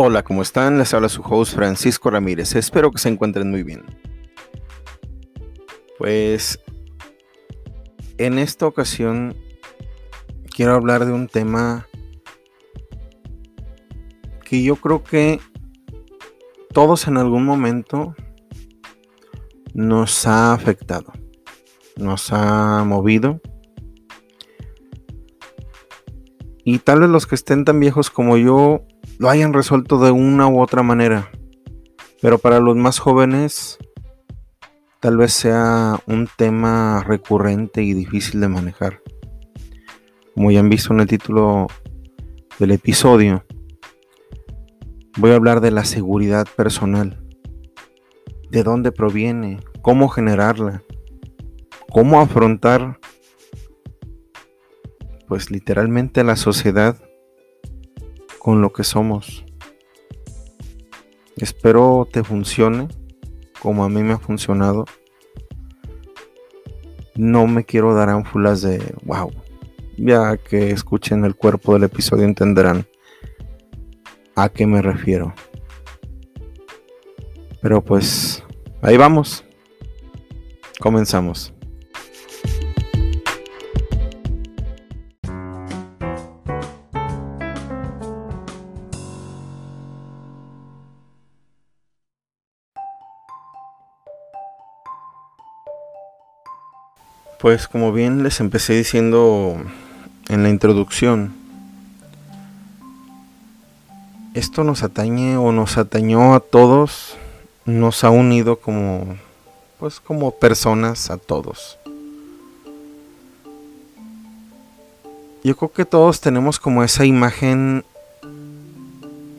Hola, ¿cómo están? Les habla su host Francisco Ramírez. Espero que se encuentren muy bien. Pues en esta ocasión quiero hablar de un tema que yo creo que todos en algún momento nos ha afectado, nos ha movido. Y tal vez los que estén tan viejos como yo lo hayan resuelto de una u otra manera. Pero para los más jóvenes tal vez sea un tema recurrente y difícil de manejar. Como ya han visto en el título del episodio, voy a hablar de la seguridad personal. ¿De dónde proviene? ¿Cómo generarla? ¿Cómo afrontar pues literalmente la sociedad con lo que somos. Espero te funcione como a mí me ha funcionado. No me quiero dar ánfulas de wow. Ya que escuchen el cuerpo del episodio entenderán a qué me refiero. Pero pues ahí vamos. Comenzamos. Pues como bien les empecé diciendo en la introducción, esto nos atañe o nos atañó a todos, nos ha unido como pues como personas a todos. Yo creo que todos tenemos como esa imagen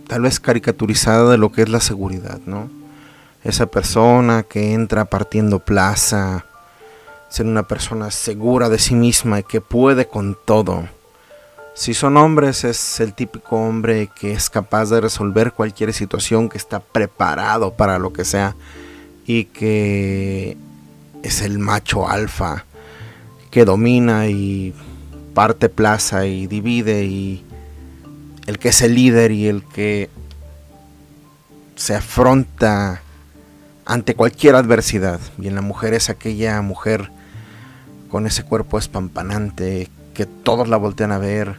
tal vez caricaturizada de lo que es la seguridad, ¿no? Esa persona que entra partiendo plaza, ser una persona segura de sí misma y que puede con todo. Si son hombres, es el típico hombre que es capaz de resolver cualquier situación, que está preparado para lo que sea y que es el macho alfa que domina y parte plaza y divide y el que es el líder y el que se afronta ante cualquier adversidad. Y en la mujer es aquella mujer con ese cuerpo espampanante que todos la voltean a ver,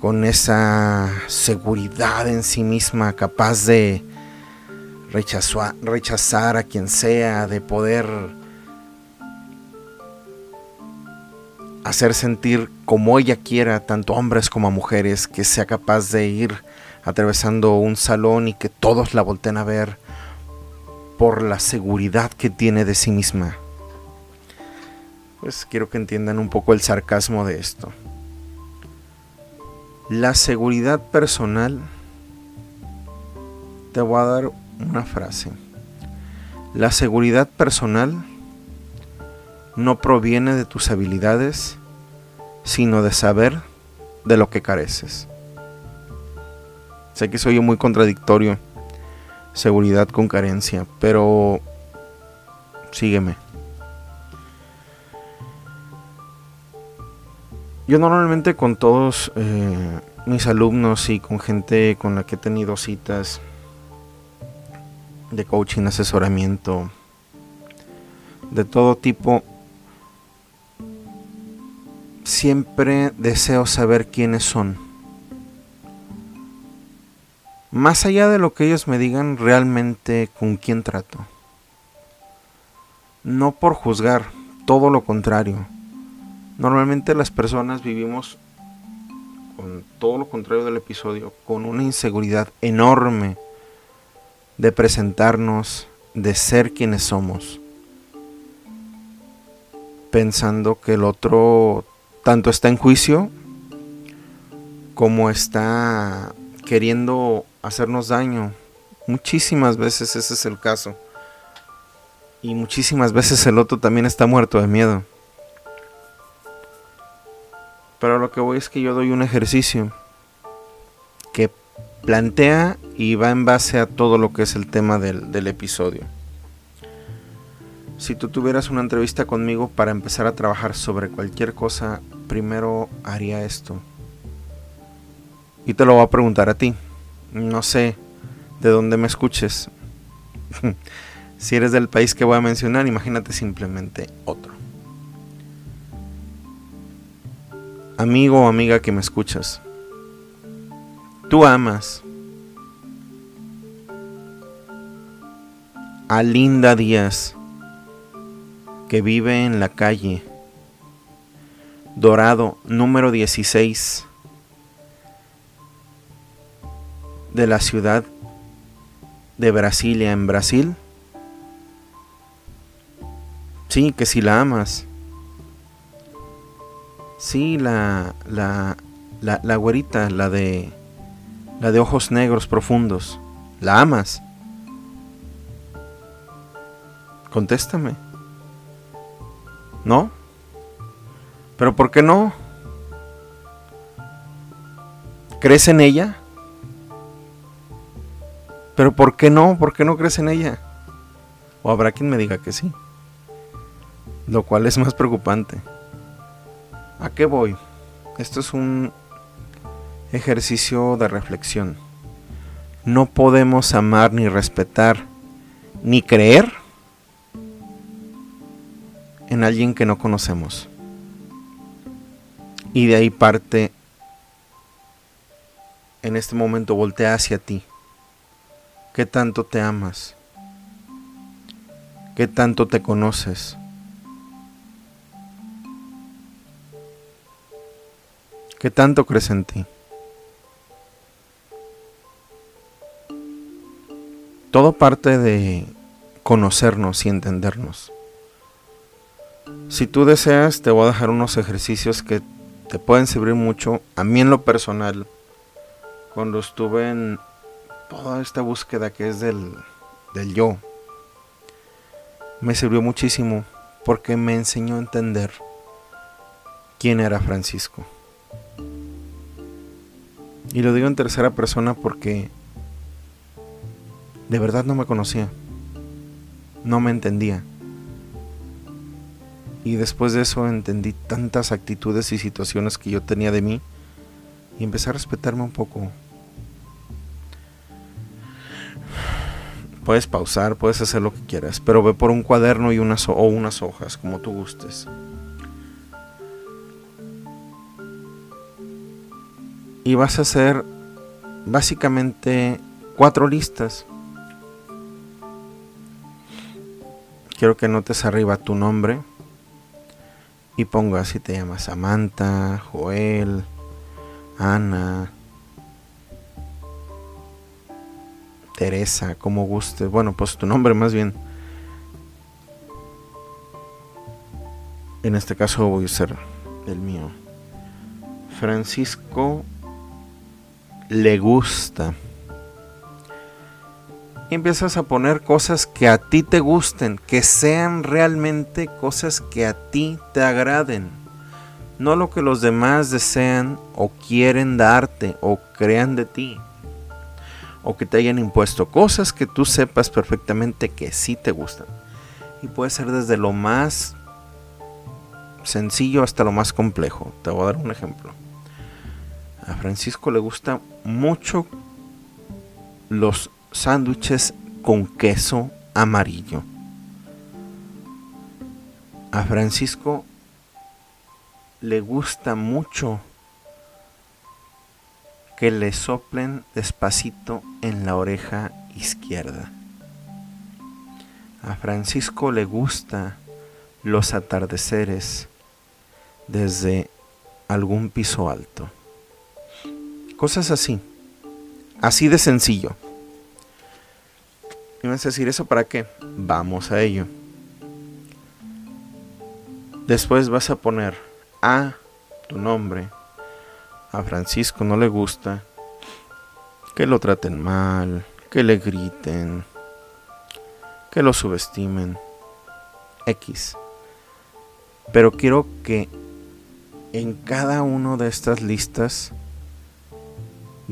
con esa seguridad en sí misma capaz de rechazar, a quien sea, de poder hacer sentir como ella quiera, tanto hombres como a mujeres, que sea capaz de ir atravesando un salón y que todos la volteen a ver por la seguridad que tiene de sí misma pues quiero que entiendan un poco el sarcasmo de esto. La seguridad personal, te voy a dar una frase. La seguridad personal no proviene de tus habilidades, sino de saber de lo que careces. Sé que soy muy contradictorio, seguridad con carencia, pero sígueme. Yo normalmente con todos eh, mis alumnos y con gente con la que he tenido citas de coaching, asesoramiento, de todo tipo, siempre deseo saber quiénes son. Más allá de lo que ellos me digan realmente con quién trato. No por juzgar, todo lo contrario Normalmente las personas vivimos con todo lo contrario del episodio, con una inseguridad enorme de presentarnos, de ser quienes somos, pensando que el otro tanto está en juicio como está queriendo hacernos daño. Muchísimas veces ese es el caso. Y muchísimas veces el otro también está muerto de miedo. Pero lo que voy es que yo doy un ejercicio que plantea y va en base a todo lo que es el tema del, del episodio. Si tú tuvieras una entrevista conmigo para empezar a trabajar sobre cualquier cosa, primero haría esto. Y te lo voy a preguntar a ti. No sé de dónde me escuches. si eres del país que voy a mencionar, imagínate simplemente otro. Amigo o amiga que me escuchas. Tú amas a Linda Díaz, que vive en la calle Dorado número 16 de la ciudad de Brasilia en Brasil? Sí, que si la amas. Sí, la, la, la, güerita, la de, la de ojos negros profundos. ¿La amas? Contéstame. ¿No? ¿Pero por qué no? ¿Crees en ella? Pero ¿por qué no? ¿Por qué no crees en ella? O habrá quien me diga que sí. Lo cual es más preocupante. ¿A qué voy? Esto es un ejercicio de reflexión. No podemos amar ni respetar ni creer en alguien que no conocemos. Y de ahí parte, en este momento voltea hacia ti ¿Qué tanto te amas? ¿Qué tanto te conoces? ¿Qué tanto crees en ti? Todo parte de conocernos y entendernos. Si tú deseas, te voy a dejar unos ejercicios que te pueden servir mucho. A mí en lo personal, cuando estuve en toda esta búsqueda que es del, del yo, me sirvió muchísimo porque me enseñó a entender quién era Francisco. Y lo digo en tercera persona porque de verdad no me conocía, no me entendía. Y después de eso entendí tantas actitudes y situaciones que yo tenía de mí y empecé a respetarme un poco, Puedes pausar, puedes hacer lo que quieras, pero ve por un cuaderno y unas, o unas hojas, como tú gustes. Y vas a hacer básicamente cuatro listas. Quiero que notes arriba tu nombre y pongas si te llamas Samantha, Joel, Ana, Teresa, como guste. Bueno, pues tu nombre más bien. En este caso voy a ser el mío. Francisco le gusta. Y empiezas a poner cosas que a ti te gusten, que sean realmente cosas que a ti te agraden. No lo que los demás desean o quieren darte o crean de ti o que te hayan impuesto cosas que tú sepas perfectamente que sí te gustan. Y puede ser desde lo más sencillo hasta lo más complejo. Te voy a dar un ejemplo. A Francisco le gusta mucho los sándwiches con queso amarillo. A Francisco le gusta mucho que le soplen despacito en la oreja izquierda. A Francisco le gusta los atardeceres desde algún piso alto. Cosas así, así de sencillo. Y vas a decir, ¿eso para qué? Vamos a ello. Después vas a poner a tu nombre, a Francisco no le gusta que lo traten mal, que le griten, que lo subestimen. X. Pero quiero que en cada una de estas listas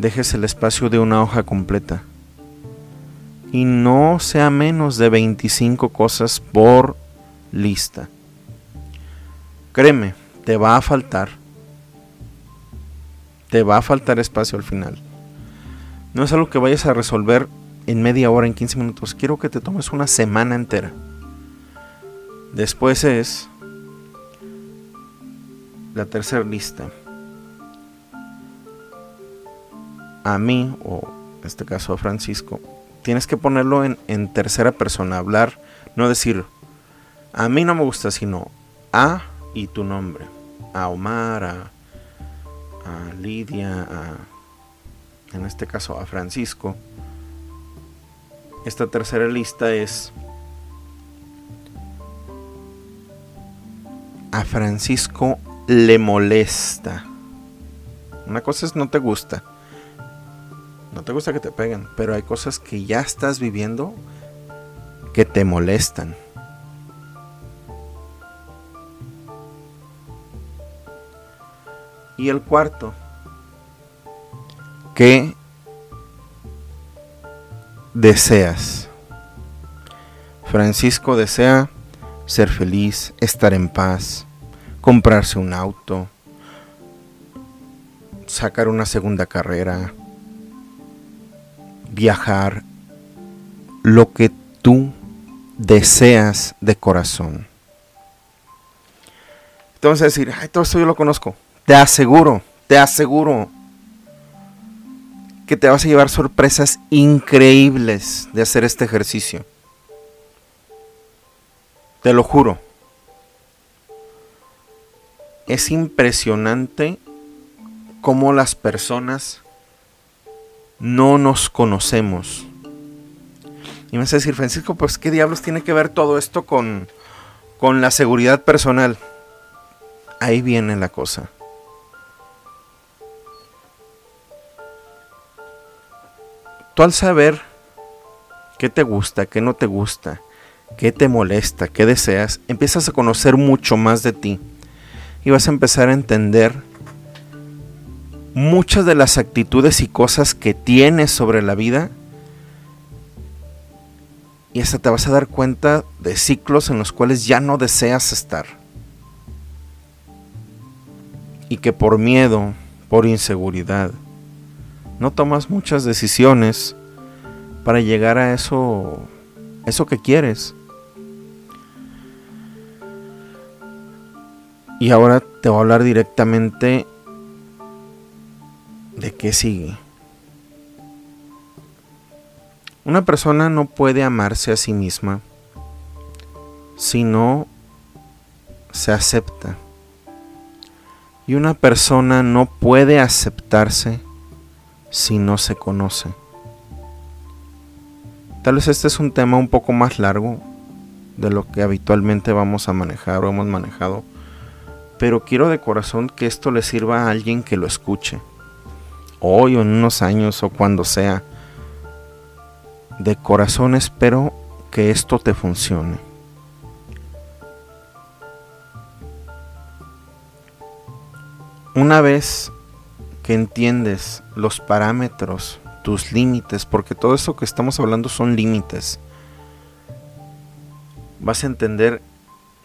dejes el espacio de una hoja completa. Y no sea menos de 25 cosas por lista. Créeme, te va a faltar. Te va a faltar espacio al final. No es algo que vayas a resolver en media hora, en 15 minutos. Quiero que te tomes una semana entera. Después es la tercera lista. A mí, o en este caso a Francisco, tienes que ponerlo en, tercera persona, hablar, no decir, a mí no me gusta, sino a y tu nombre. A Omar, a, a Lidia, a, en este caso a Francisco. Esta tercera lista es a Francisco le molesta. Una cosa es no te gusta. No te gusta que te peguen, pero hay cosas que ya estás viviendo que te molestan. Y el cuarto, ¿qué deseas? Francisco desea ser feliz, estar en paz, comprarse un auto, sacar una segunda carrera, viajar, lo que tú deseas de corazón. Entonces decir, ay, todo esto yo lo conozco. Te aseguro, te aseguro que te vas a llevar sorpresas increíbles de hacer este ejercicio. Te lo juro. Es impresionante cómo las personas no nos conocemos. Y me vas a decir, Francisco, pues qué diablos tiene que ver todo esto con, con la seguridad personal. Ahí viene la cosa. Tú al saber qué te gusta, qué no te gusta, qué te molesta, qué deseas, empiezas a conocer mucho más de ti. Y vas a empezar a entender muchas de las actitudes y cosas que tienes sobre la vida. Y hasta te vas a dar cuenta de ciclos en los cuales ya no deseas estar. Y que por miedo, por inseguridad, no tomas muchas decisiones para llegar a eso, eso que quieres. Y ahora te voy a hablar directamente de qué sigue. Una persona no puede amarse a sí misma si no se acepta. Y una persona no puede aceptarse si no se conoce. Tal vez este es un tema un poco más largo de lo que habitualmente vamos a manejar o hemos manejado, pero quiero de corazón que esto le sirva a alguien que lo escuche, hoy o en unos años o cuando sea. De corazón espero que esto te funcione. Una vez entiendes los parámetros, tus límites, porque todo eso que estamos hablando son límites. Vas a entender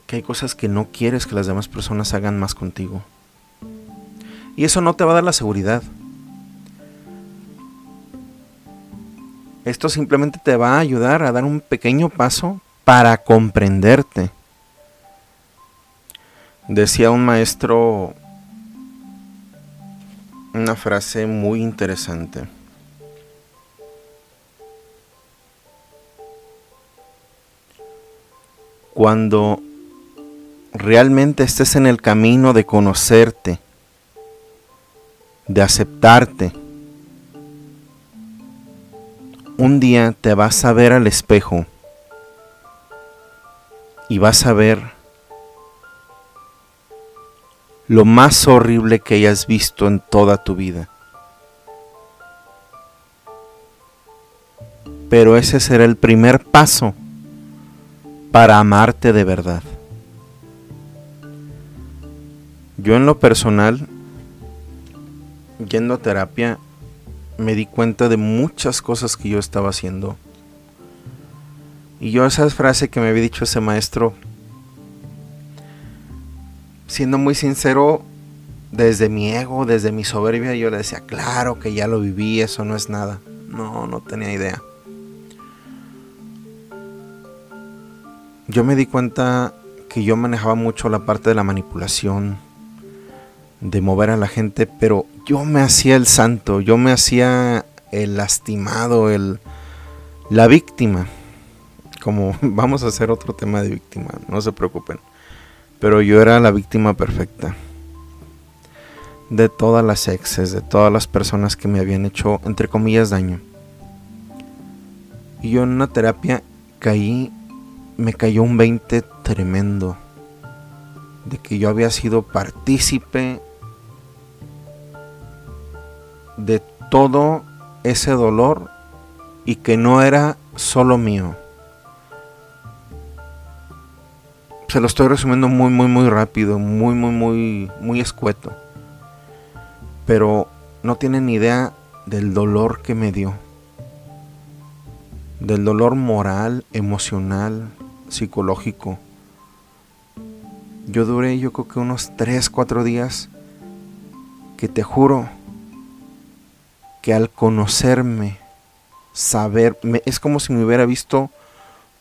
que hay cosas que no quieres que las demás personas hagan más contigo. Y eso no te va a dar la seguridad. Esto simplemente te va a ayudar a dar un pequeño paso para comprenderte. Decía un maestro una frase muy interesante. Cuando realmente estés en el camino de conocerte, de aceptarte, un día te vas a ver al espejo y vas a ver lo más horrible que hayas visto en toda tu vida. Pero ese será el primer paso para amarte de verdad. Yo en lo personal, yendo a terapia, me di cuenta de muchas cosas que yo estaba haciendo. Y yo esa frase que me había dicho ese maestro, siendo muy sincero, desde mi ego, desde mi soberbia, yo le decía, claro que ya lo viví, eso no es nada. No, no tenía idea. Yo me di cuenta que yo manejaba mucho la parte de la manipulación, de mover a la gente, pero yo me hacía el santo, yo me hacía el lastimado, el la víctima. Como vamos a hacer otro tema de víctima, no se preocupen. Pero yo era la víctima perfecta de todas las exes, de todas las personas que me habían hecho, entre comillas, daño. Y yo en una terapia caí, me cayó un 20 tremendo de que yo había sido partícipe de todo ese dolor y que no era solo mío. Se lo estoy resumiendo muy, muy, muy rápido, muy, muy, muy, muy escueto. Pero no tienen idea del dolor que me dio. Del dolor moral, emocional, psicológico. Yo duré yo creo que unos 3, 4 días que te juro que al conocerme, saber, es como si me hubiera visto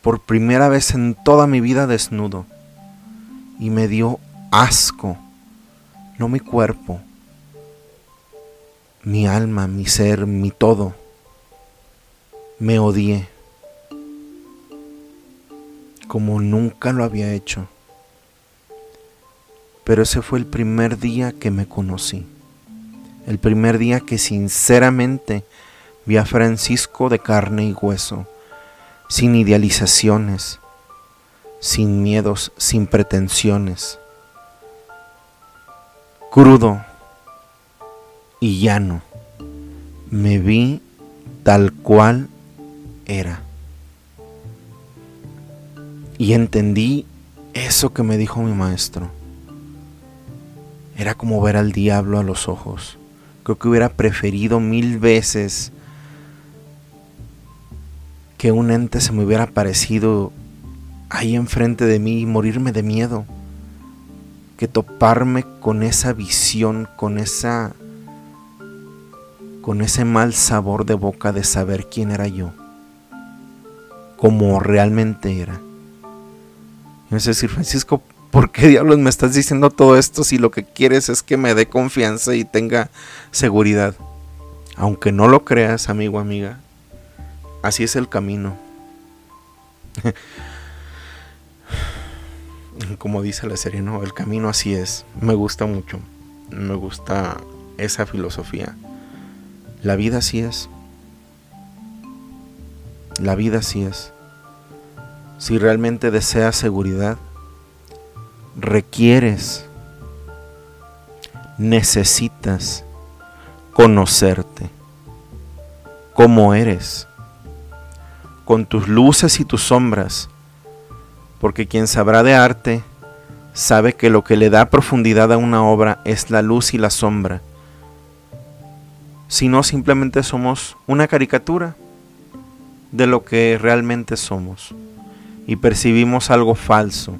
por primera vez en toda mi vida desnudo. Y me dio asco, no mi cuerpo, mi alma, mi ser, mi todo. Me odié como nunca lo había hecho. Pero ese fue el primer día que me conocí. El primer día que sinceramente vi a Francisco de carne y hueso, sin idealizaciones, sin miedos, sin pretensiones, crudo y llano. Me vi tal cual era. Y entendí eso que me dijo mi maestro. Era como ver al diablo a los ojos. Creo que hubiera preferido mil veces que un ente se me hubiera aparecido ahí enfrente de mí y morirme de miedo que toparme con esa visión, con esa con ese mal sabor de boca de saber quién era yo, como realmente era. Es decir, Francisco, ¿por qué diablos me estás diciendo todo esto si lo que quieres es que me dé confianza y tenga seguridad? Aunque no lo creas, amigo, amiga, así es el camino. Como dice la serie, no, el camino así es. Me gusta mucho. Me gusta esa filosofía. La vida así es. La vida así es. Si realmente deseas seguridad, requieres, necesitas conocerte como eres, con tus luces y tus sombras, porque quien sabrá de arte sabe que lo que le da profundidad a una obra es la luz y la sombra, si no simplemente somos una caricatura de lo que realmente somos y percibimos algo falso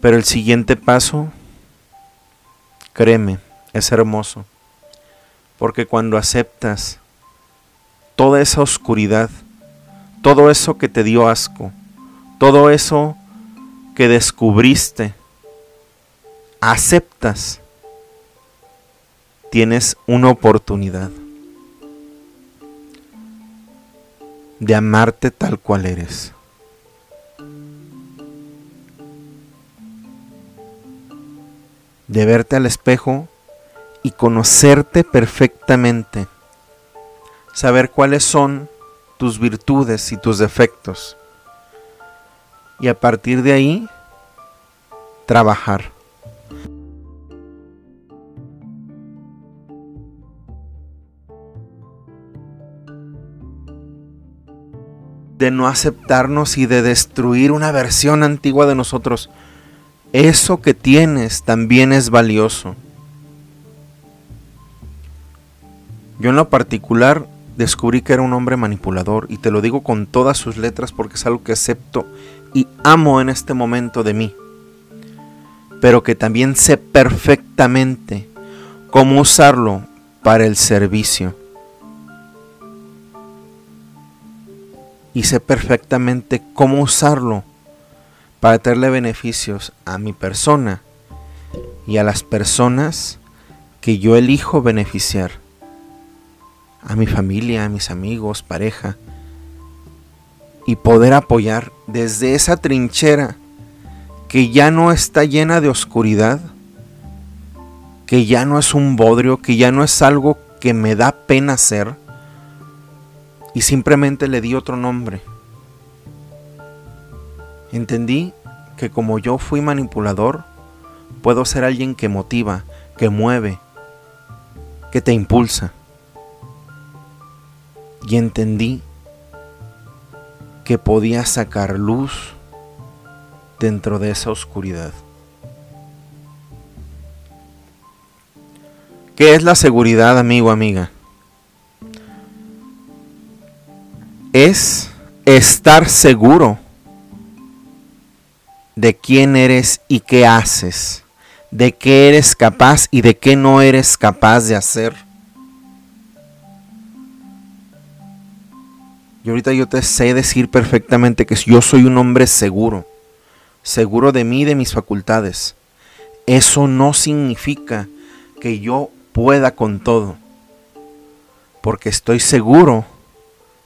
pero el siguiente paso, créeme, es hermoso. Porque cuando aceptas toda esa oscuridad, todo eso que te dio asco, todo eso que descubriste, aceptas, tienes una oportunidad de amarte tal cual eres. de verte al espejo y conocerte perfectamente, saber cuáles son tus virtudes y tus defectos, y a partir de ahí, trabajar. de no aceptarnos y de destruir una versión antigua de nosotros. Eso que tienes también es valioso. Yo en lo particular descubrí que era un hombre manipulador y te lo digo con todas sus letras porque es algo que acepto y amo en este momento de mí. Pero que también sé perfectamente cómo usarlo para el servicio. Y sé perfectamente cómo usarlo para traerle beneficios a mi persona y a las personas que yo elijo beneficiar. A mi familia, a mis amigos, pareja. Y poder apoyar desde esa trinchera que ya no está llena de oscuridad, que ya no es un bodrio, que ya no es algo que me da pena hacer, y simplemente le di otro nombre. Entendí que como yo fui manipulador, puedo ser alguien que motiva, que mueve, que te impulsa. Y entendí que podía sacar luz dentro de esa oscuridad. ¿Qué es la seguridad, amigo, amiga? Es estar seguro de quién eres y qué haces, de qué eres capaz y de qué no eres capaz de hacer. Y ahorita yo te sé decir perfectamente que yo soy un hombre seguro, seguro de mí y de mis facultades. Eso no significa que yo pueda con todo, porque estoy seguro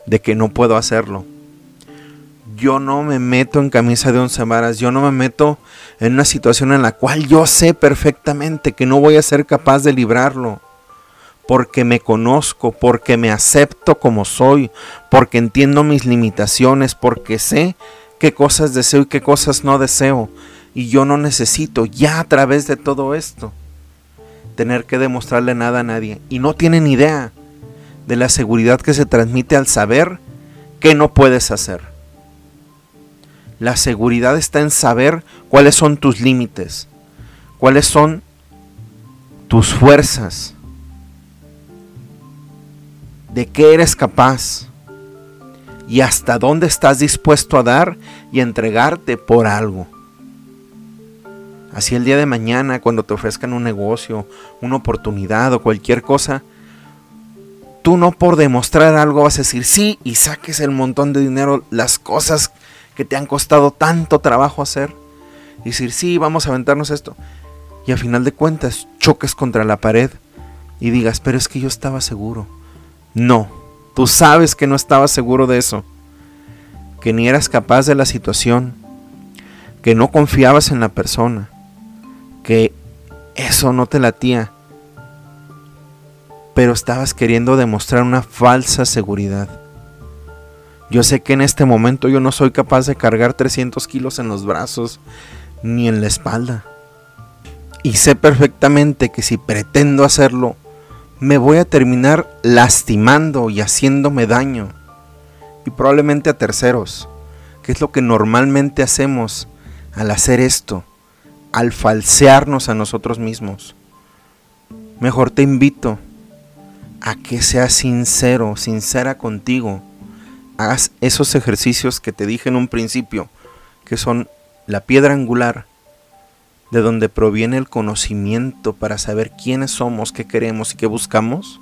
de que no puedo hacerlo. Yo no me meto en camisa de once varas, yo no me meto en una situación en la cual yo sé perfectamente que no voy a ser capaz de librarlo, porque me conozco, porque me acepto como soy, porque entiendo mis limitaciones, porque sé qué cosas deseo y qué cosas no deseo. Y yo no necesito ya a través de todo esto tener que demostrarle nada a nadie. Y no tienen idea de la seguridad que se transmite al saber que no puedes hacer. La seguridad está en saber cuáles son tus límites, cuáles son tus fuerzas, de qué eres capaz y hasta dónde estás dispuesto a dar y entregarte por algo. Así el día de mañana, cuando te ofrezcan un negocio, una oportunidad o cualquier cosa, tú no por demostrar algo vas a decir sí y saques el montón de dinero, las cosas que te han costado tanto trabajo hacer. Y decir sí, vamos a aventarnos esto. Y a final de cuentas choques contra la pared y digas, pero es que yo estaba seguro. No, tú sabes que no estabas seguro de eso. Que ni eras capaz de la situación. Que no confiabas en la persona que eso no te latía, pero estabas queriendo demostrar una falsa seguridad. Yo sé que en este momento yo no soy capaz de cargar 300 kilos en los brazos ni en la espalda. Y sé perfectamente que si pretendo hacerlo, me voy a terminar lastimando y haciéndome daño. Y probablemente a terceros, que es lo que normalmente hacemos al hacer esto al falsearnos a nosotros mismos. Mejor te invito a que seas sincero, sincera contigo. Hagas esos ejercicios que te dije en un principio, que son la piedra angular de donde proviene el conocimiento para saber quiénes somos, qué queremos y qué buscamos.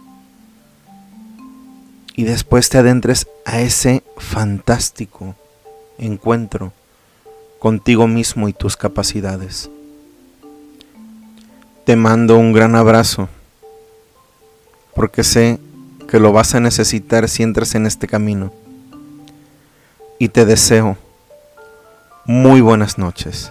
Y después te adentres a ese fantástico encuentro contigo mismo y tus capacidades. Te mando un gran abrazo, porque sé que lo vas a necesitar si entras en este camino. Y te deseo muy buenas noches.